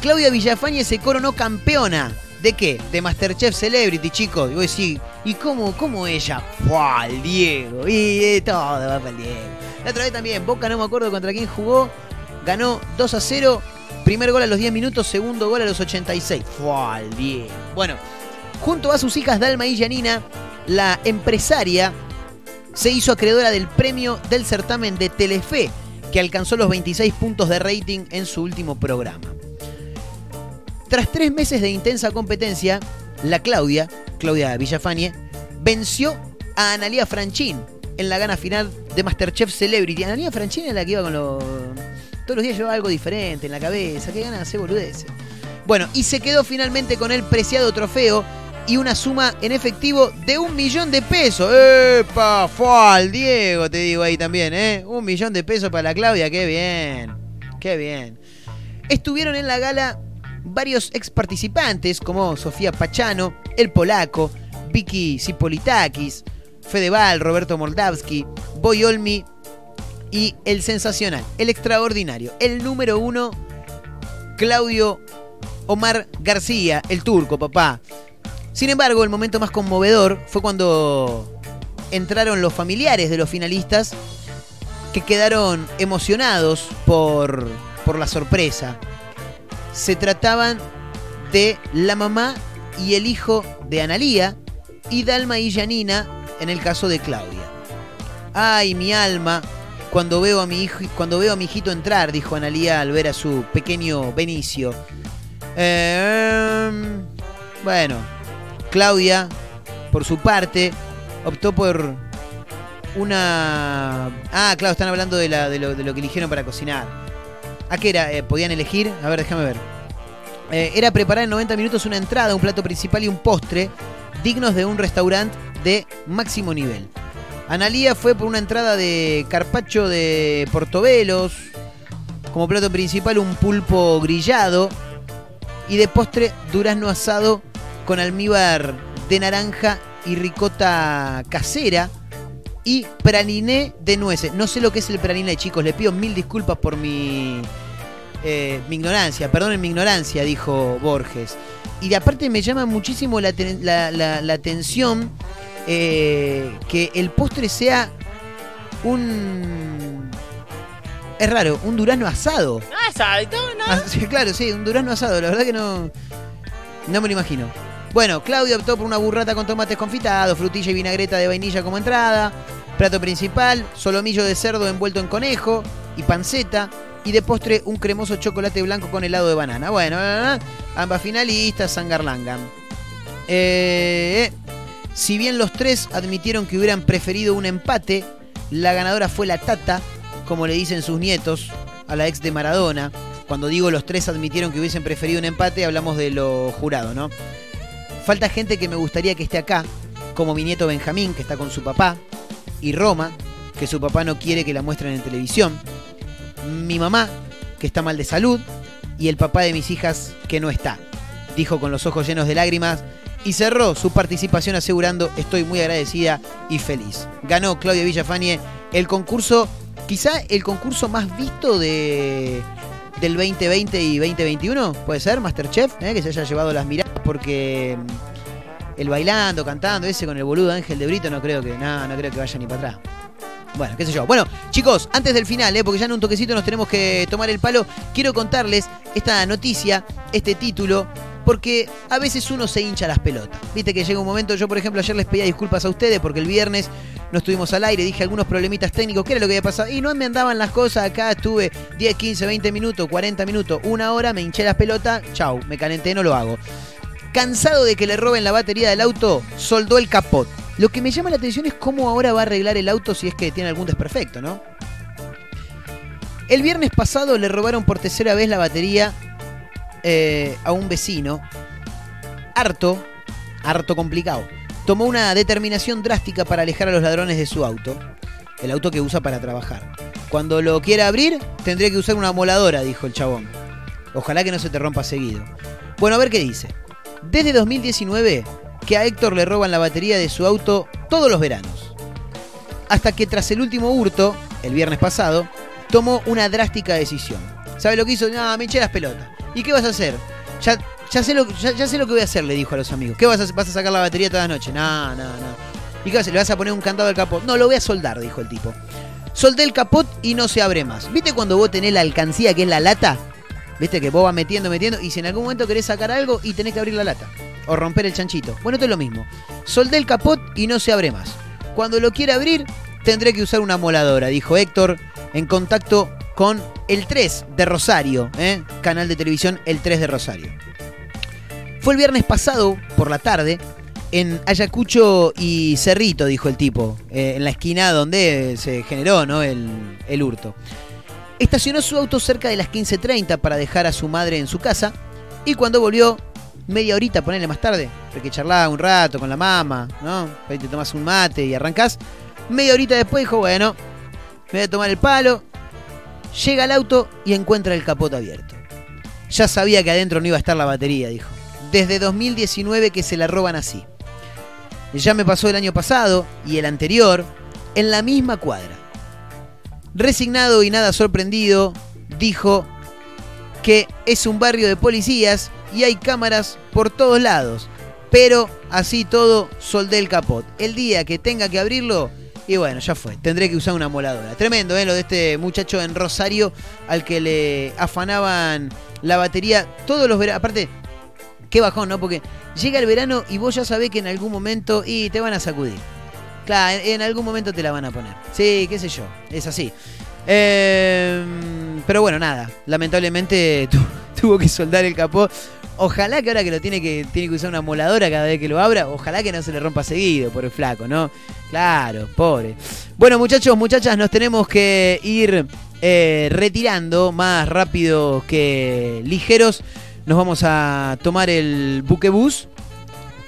Claudia Villafañe se coronó campeona. ¿De qué? De Masterchef Celebrity, chicos. Y vos decís, ¿y cómo, cómo ella? ¡Fua! El Diego. Y de todo va para el Diego. La otra vez también, Boca no me acuerdo contra quién jugó. Ganó 2 a 0. Primer gol a los 10 minutos, segundo gol a los 86. ¡Fua! El Diego. Bueno, junto a sus hijas Dalma y Janina, la empresaria se hizo acreedora del premio del certamen de Telefe, que alcanzó los 26 puntos de rating en su último programa. Tras tres meses de intensa competencia, la Claudia, Claudia Villafañe, venció a Analia Franchín en la gana final de Masterchef Celebrity. Analia Franchín es la que iba con los... Todos los días llevaba algo diferente en la cabeza. Qué ganas de hacer. Bueno, y se quedó finalmente con el preciado trofeo y una suma en efectivo de un millón de pesos. ¡Epa! ¡Fue Diego! Te digo ahí también, ¿eh? Un millón de pesos para la Claudia. ¡Qué bien! ¡Qué bien! Estuvieron en la gala varios ex participantes como Sofía Pachano, El Polaco, Vicky Cipolitakis, Fedeval, Roberto Moldavsky, Boy Olmi y el sensacional, el extraordinario, el número uno, Claudio Omar García, el turco, papá. Sin embargo, el momento más conmovedor fue cuando entraron los familiares de los finalistas que quedaron emocionados por, por la sorpresa. Se trataban de la mamá y el hijo de Analía y Dalma y Janina en el caso de Claudia. Ay, mi alma, cuando veo a mi hijo, cuando veo a mi hijito entrar, dijo Analía al ver a su pequeño Benicio. Eh, bueno, Claudia, por su parte, optó por una. Ah, claro, están hablando de, la- de lo, de lo que eligieron para cocinar. ¿A qué era? Eh, ¿Podían elegir? A ver, déjame ver. Eh, era preparar en 90 minutos una entrada, un plato principal y un postre dignos de un restaurante de máximo nivel. Analía fue por una entrada de carpacho de portobelos, como plato principal un pulpo grillado y de postre durazno asado con almíbar de naranja y ricota casera y praliné de nueces. No sé lo que es el praliné, chicos, les pido mil disculpas por mi, eh, mi ignorancia, perdonen mi ignorancia, dijo Borges. Y aparte me llama muchísimo la- la atención eh, que el postre sea un... Es raro, un durazno asado. Ah, asadito, ¿no? Ah, claro, sí, un durazno asado, la verdad que no. No me lo imagino. Bueno, Claudia optó por una burrata con tomates confitados, frutilla y vinagreta de vainilla como entrada. Plato principal, solomillo de cerdo envuelto en conejo y panceta. Y de postre, un cremoso chocolate blanco con helado de banana. Bueno, eh, ambas finalistas, Sangarlangan. Eh, si bien los tres admitieron que hubieran preferido un empate, la ganadora fue la Tata, como le dicen sus nietos, a la ex de Maradona. Cuando digo los tres admitieron que hubiesen preferido un empate, hablamos de lo jurado, ¿no? Falta gente que me gustaría que esté acá, como mi nieto Benjamín, que está con su papá, y Roma, que su papá no quiere que la muestren en televisión, mi mamá, que está mal de salud, y el papá de mis hijas, que no está, dijo con los ojos llenos de lágrimas, y cerró su participación asegurando, estoy muy agradecida y feliz. Ganó Claudia Villafañe el concurso, quizá el concurso más visto de, del 2020 y 2021, puede ser, Masterchef, ¿eh? que se haya llevado las miradas porque mm, el bailando, cantando, ese con el boludo Ángel de Brito, no creo que, no, no creo que vaya ni para atrás. Bueno, qué sé yo. Bueno, chicos, antes del final, ¿eh? porque ya en un toquecito nos tenemos que tomar el palo, quiero contarles esta noticia, este título, porque a veces uno se hincha las pelotas. Viste que llega un momento, yo por ejemplo ayer les pedía disculpas a ustedes porque el viernes no estuvimos al aire, dije algunos problemitas técnicos, ¿qué era lo que había pasado? Y no me andaban las cosas acá, estuve 10, 15, 20 minutos, 40 minutos, una hora, me hinché las pelotas, chau, me calenté, no lo hago. Cansado de que le roben la batería del auto, soldó el capot. Lo que me llama la atención es cómo ahora va a arreglar el auto si es que tiene algún desperfecto, ¿no? El viernes pasado le robaron por tercera vez la batería eh, a un vecino. Harto, harto complicado. Tomó una determinación drástica para alejar a los ladrones de su auto. El auto que usa para trabajar. Cuando lo quiera abrir, tendría que usar una moladora, dijo el chabón. Ojalá que no se te rompa seguido. Bueno, a ver qué dice. Desde 2019 que a Héctor le roban la batería de su auto todos los veranos. Hasta que tras el último hurto, el viernes pasado, tomó una drástica decisión. ¿Sabe lo que hizo? No, me eché las pelotas. ¿Y qué vas a hacer? Ya, sé, lo, que voy a hacer, le dijo a los amigos. ¿Qué vas a? ¿Vas a sacar la batería toda la noche? No, no, no. ¿Y qué vas a hacer? ¿Le vas a poner un candado al capot? No, lo voy a soldar, dijo el tipo. Soldé el capot y no se abre más. ¿Viste cuando vos tenés la alcancía que es la lata? ¿Viste que vos vas metiendo, metiendo? Y si en algún momento querés sacar algo y tenés que abrir la lata. O romper el chanchito. Bueno, esto es lo mismo. Soldé el capot y no se abre más. Cuando lo quiera abrir, tendré que usar una moladora, dijo Héctor, en contacto con el 3 de Rosario, ¿eh? canal de televisión El 3 de Rosario. Fue el viernes pasado, por la tarde, en Ayacucho y Cerrito, dijo el tipo, eh, en la esquina donde se generó ¿no? el, el hurto. Estacionó su auto cerca de las 15.30 para dejar a su madre en su casa y cuando volvió, media horita, ponerle más tarde, porque charlaba un rato con la mamá, ¿no? Ahí te tomas un mate y arrancás. Media horita después dijo, bueno, me voy a tomar el palo. Llega al auto y encuentra el capot abierto. Ya sabía que adentro no iba a estar la batería, dijo. Desde 2019 que se la roban así. Ya me pasó el año pasado y el anterior en la misma cuadra. Resignado y nada sorprendido, dijo que es un barrio de policías y hay cámaras por todos lados. Pero así todo, soldé el capot. El día que tenga que abrirlo, y bueno, ya fue. Tendré que usar una moladora. Tremendo, ¿eh? Lo de este muchacho en Rosario al que le afanaban la batería todos los veranos. Aparte, qué bajón, ¿no? Porque llega el verano y vos ya sabés que en algún momento y te van a sacudir. Claro, en, algún momento te la van a poner. Sí, qué sé yo. Es así. Eh, pero bueno, nada. Lamentablemente tu- tuvo que soldar el capó. Ojalá que ahora que lo tiene que, tiene que usar una moladora cada vez que lo abra, ojalá que no se le rompa seguido por el flaco, ¿no? Claro, pobre. Bueno, muchachos, muchachas, nos tenemos que ir eh, retirando más rápido que ligeros. Nos vamos a tomar el buquebús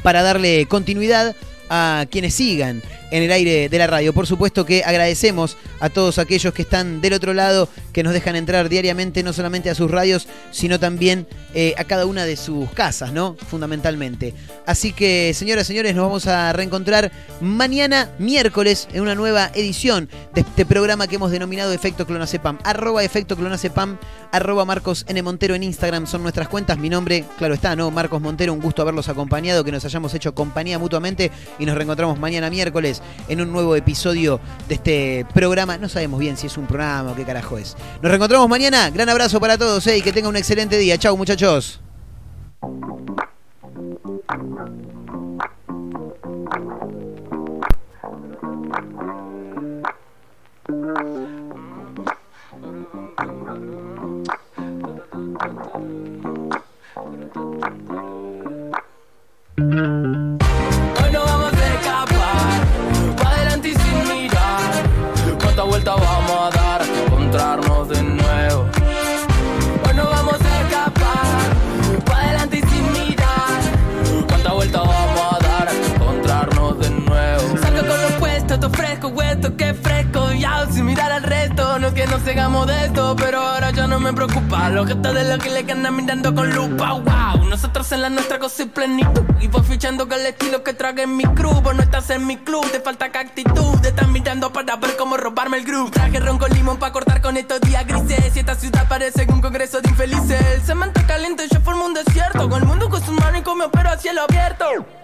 para darle continuidad a quienes sigan en el aire de la radio. Por supuesto que agradecemos a todos aquellos que están del otro lado, que nos dejan entrar diariamente no solamente a sus radios, sino también eh, a cada una de sus casas, ¿no? Fundamentalmente. Así que, señoras y señores, nos vamos a reencontrar mañana miércoles en una nueva edición de este programa que hemos denominado Efecto Clonacepam. Arroba Efecto Clonacepam, arroba Marcos N. Montero en Instagram son nuestras cuentas. Mi nombre, claro está, ¿no? Marcos Montero, un gusto haberlos acompañado, que nos hayamos hecho compañía mutuamente y nos reencontramos mañana miércoles en un nuevo episodio de este programa. No sabemos bien si es un programa o qué carajo es. Nos reencontramos mañana. Gran abrazo para todos eh, y que tengan un excelente día. Chau, muchachos. Encontrarnos resto, no es que no sigamos de esto, pero ahora ya no me preocupa. Los gestos de los que le andan mirando con lupa, wow. Nosotros en la nuestra cosa y plenitud. Y voy fichando con el estilo que trague en mi crew. Vos no estás en mi club, te falta que actitud. Te están mirando para ver cómo robarme el groove. Traje ron con limón para cortar con estos días grises. Y esta ciudad parece un congreso de infelices. El cemento caliente, yo formo un desierto. Con el mundo con sus y con mi opero a cielo abierto.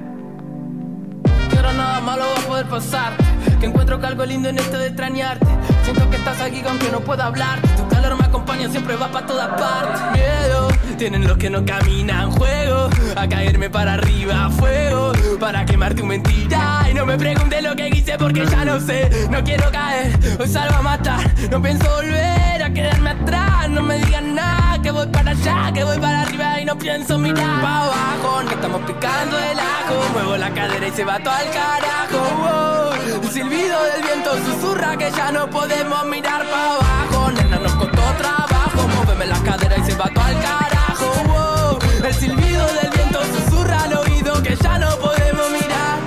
Que ahora nada malo va a poder pasar. Que encuentro que algo lindo en esto de extrañarte. Siento que estás aquí aunque no pueda hablar. Tu calor me acompaña, siempre va para todas partes. Miedo, tienen los que no caminan Juego, a caerme para arriba Fuego, para quemar tu mentira. Y no me preguntes lo que hice porque ya no sé. No quiero caer, hoy salgo a matar. No pienso volver a quedarme atrás. No me digan nada, que voy para allá, que voy para arriba y no pienso mirar para abajo. Que estamos picando el ajo, muevo la cadera y se va todo al carajo. Oh, el silbido del viento susurra que ya no podemos mirar para abajo. Nena, nos costó trabajo, móveme la cadera y se va todo al carajo. El silbido del viento susurra al oído que ya no podemos mirar.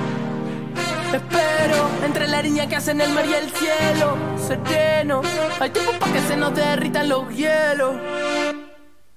Espero entre la niña que hacen el mar y el cielo sereno. Hay tiempo para que se nos derritan los hielos.